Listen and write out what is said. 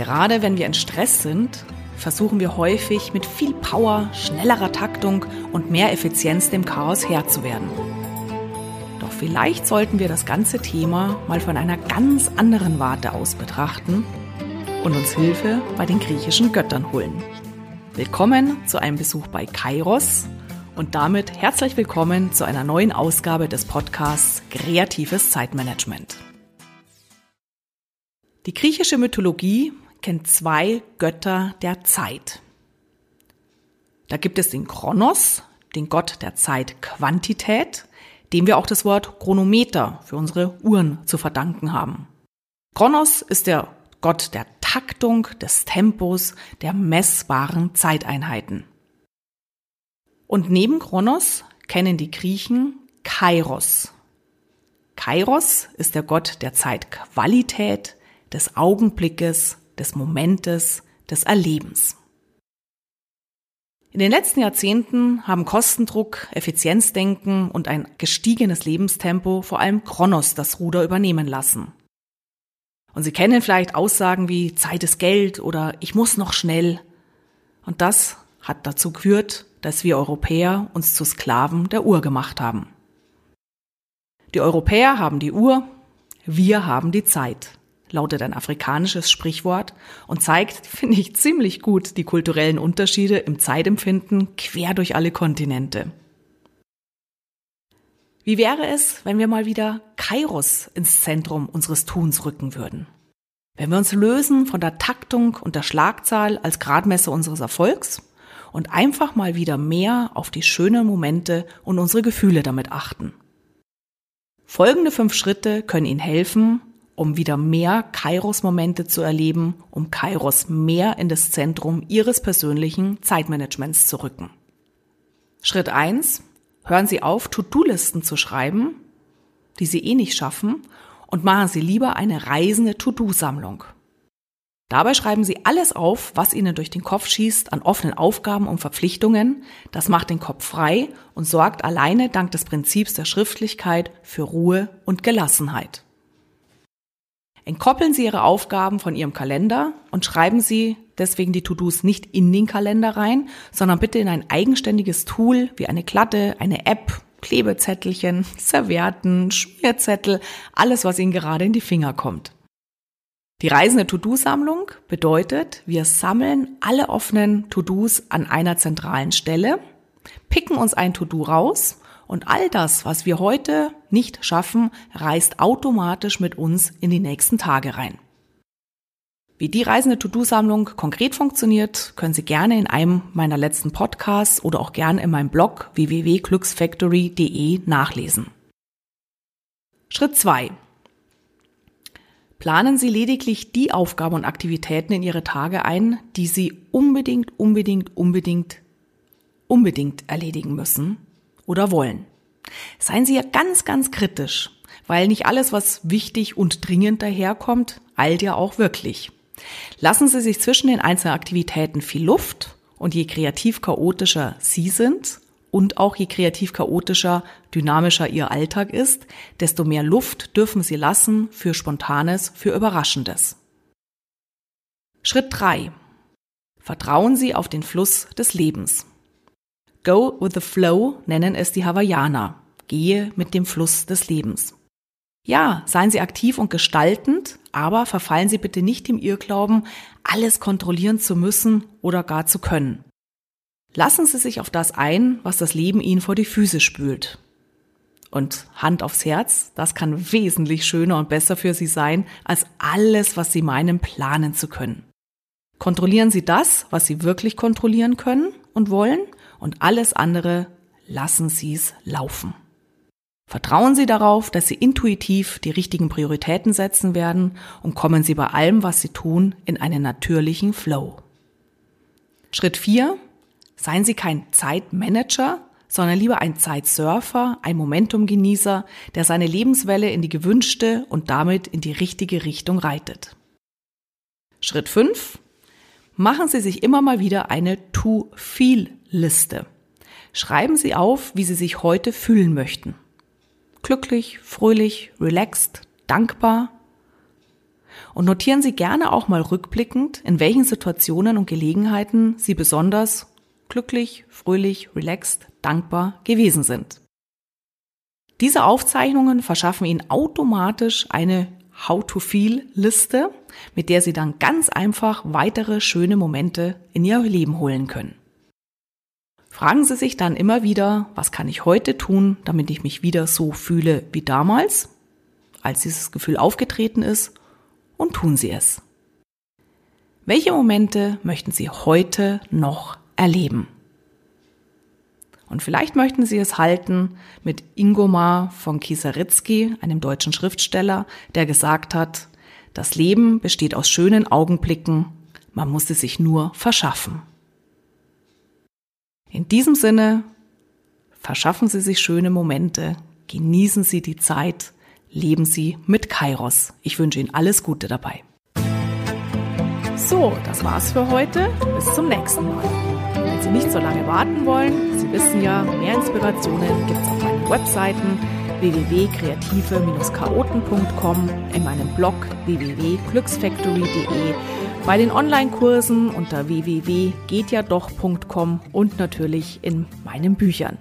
Gerade wenn wir in Stress sind, versuchen wir häufig mit viel Power, schnellerer Taktung und mehr Effizienz dem Chaos Herr zu werden. Doch vielleicht sollten wir das ganze Thema mal von einer ganz anderen Warte aus betrachten und uns Hilfe bei den griechischen Göttern holen. Willkommen zu einem Besuch bei Kairos und damit herzlich willkommen zu einer neuen Ausgabe des Podcasts Kreatives Zeitmanagement. Die griechische Mythologie kennt zwei Götter der Zeit. Da gibt es den Kronos, den Gott der Zeitquantität, dem wir auch das Wort Chronometer für unsere Uhren zu verdanken haben. Kronos ist der Gott der Taktung, des Tempos, der messbaren Zeiteinheiten. Und neben Kronos kennen die Griechen Kairos. Kairos ist der Gott der Zeitqualität, des Augenblickes, des Momentes, des Erlebens. In den letzten Jahrzehnten haben Kostendruck, Effizienzdenken und ein gestiegenes Lebenstempo vor allem Kronos das Ruder übernehmen lassen. Und Sie kennen vielleicht Aussagen wie Zeit ist Geld oder ich muss noch schnell. Und das hat dazu geführt, dass wir Europäer uns zu Sklaven der Uhr gemacht haben. Die Europäer haben die Uhr, wir haben die Zeit lautet ein afrikanisches Sprichwort und zeigt, finde ich, ziemlich gut die kulturellen Unterschiede im Zeitempfinden quer durch alle Kontinente. Wie wäre es, wenn wir mal wieder Kairos ins Zentrum unseres Tuns rücken würden? Wenn wir uns lösen von der Taktung und der Schlagzahl als Gradmesser unseres Erfolgs und einfach mal wieder mehr auf die schönen Momente und unsere Gefühle damit achten. Folgende fünf Schritte können Ihnen helfen, um wieder mehr Kairos-Momente zu erleben, um Kairos mehr in das Zentrum Ihres persönlichen Zeitmanagements zu rücken. Schritt eins: Hören Sie auf, To-Do-Listen zu schreiben, die Sie eh nicht schaffen, und machen Sie lieber eine reisende To-Do-Sammlung. Dabei schreiben Sie alles auf, was Ihnen durch den Kopf schießt an offenen Aufgaben und Verpflichtungen. Das macht den Kopf frei und sorgt alleine dank des Prinzips der Schriftlichkeit für Ruhe und Gelassenheit. Entkoppeln Sie Ihre Aufgaben von Ihrem Kalender und schreiben Sie deswegen die To-Dos nicht in den Kalender rein, sondern bitte in ein eigenständiges Tool wie eine Klatte, eine App, Klebezettelchen, Servietten, Schmierzettel, alles, was Ihnen gerade in die Finger kommt. Die reisende To-Do-Sammlung bedeutet, wir sammeln alle offenen To-Dos an einer zentralen Stelle, picken uns ein To-Do raus und all das, was wir heute nicht schaffen, reist automatisch mit uns in die nächsten Tage rein. Wie die reisende To-Do-Sammlung konkret funktioniert, können Sie gerne in einem meiner letzten Podcasts oder auch gerne in meinem Blog www.glücksfactory.de nachlesen. Schritt zwei: Planen Sie lediglich die Aufgaben und Aktivitäten in Ihre Tage ein, die Sie unbedingt, unbedingt, unbedingt, unbedingt erledigen müssen oder wollen. Seien Sie ja ganz, ganz kritisch, weil nicht alles, was wichtig und dringend daherkommt, eilt ja auch wirklich. Lassen Sie sich zwischen den einzelnen Aktivitäten viel Luft und je kreativ chaotischer Sie sind und auch je kreativ chaotischer, dynamischer Ihr Alltag ist, desto mehr Luft dürfen Sie lassen für Spontanes, für Überraschendes. Schritt drei: Vertrauen Sie auf den Fluss des Lebens. Go with the flow nennen es die Hawaiianer. Gehe mit dem Fluss des Lebens. Ja, seien Sie aktiv und gestaltend, aber verfallen Sie bitte nicht im Irrglauben, alles kontrollieren zu müssen oder gar zu können. Lassen Sie sich auf das ein, was das Leben Ihnen vor die Füße spült. Und Hand aufs Herz, das kann wesentlich schöner und besser für Sie sein, als alles, was Sie meinen, planen zu können. Kontrollieren Sie das, was Sie wirklich kontrollieren können und wollen, und alles andere lassen Sie es laufen. Vertrauen Sie darauf, dass Sie intuitiv die richtigen Prioritäten setzen werden und kommen Sie bei allem, was Sie tun, in einen natürlichen Flow. Schritt 4. Seien Sie kein Zeitmanager, sondern lieber ein Zeitsurfer, ein Momentumgenießer, der seine Lebenswelle in die gewünschte und damit in die richtige Richtung reitet. Schritt 5. Machen Sie sich immer mal wieder eine To-Feel Liste. Schreiben Sie auf, wie Sie sich heute fühlen möchten. Glücklich, fröhlich, relaxed, dankbar. Und notieren Sie gerne auch mal rückblickend, in welchen Situationen und Gelegenheiten Sie besonders glücklich, fröhlich, relaxed, dankbar gewesen sind. Diese Aufzeichnungen verschaffen Ihnen automatisch eine How-to-Feel-Liste, mit der Sie dann ganz einfach weitere schöne Momente in Ihr Leben holen können. Fragen Sie sich dann immer wieder, was kann ich heute tun, damit ich mich wieder so fühle wie damals, als dieses Gefühl aufgetreten ist, und tun Sie es. Welche Momente möchten Sie heute noch erleben? Und vielleicht möchten Sie es halten mit Ingomar von Kieseritzky, einem deutschen Schriftsteller, der gesagt hat, das Leben besteht aus schönen Augenblicken, man muss es sich nur verschaffen. In diesem Sinne, verschaffen Sie sich schöne Momente, genießen Sie die Zeit, leben Sie mit Kairos. Ich wünsche Ihnen alles Gute dabei. So, das war's für heute. Bis zum nächsten Mal. Wenn Sie nicht so lange warten wollen, Sie wissen ja, mehr Inspirationen gibt's auf meinen Webseiten www.kreative-chaoten.com, in meinem Blog www.glücksfactory.de, bei den Online-Kursen unter www.gehtjadoch.com und natürlich in meinen Büchern.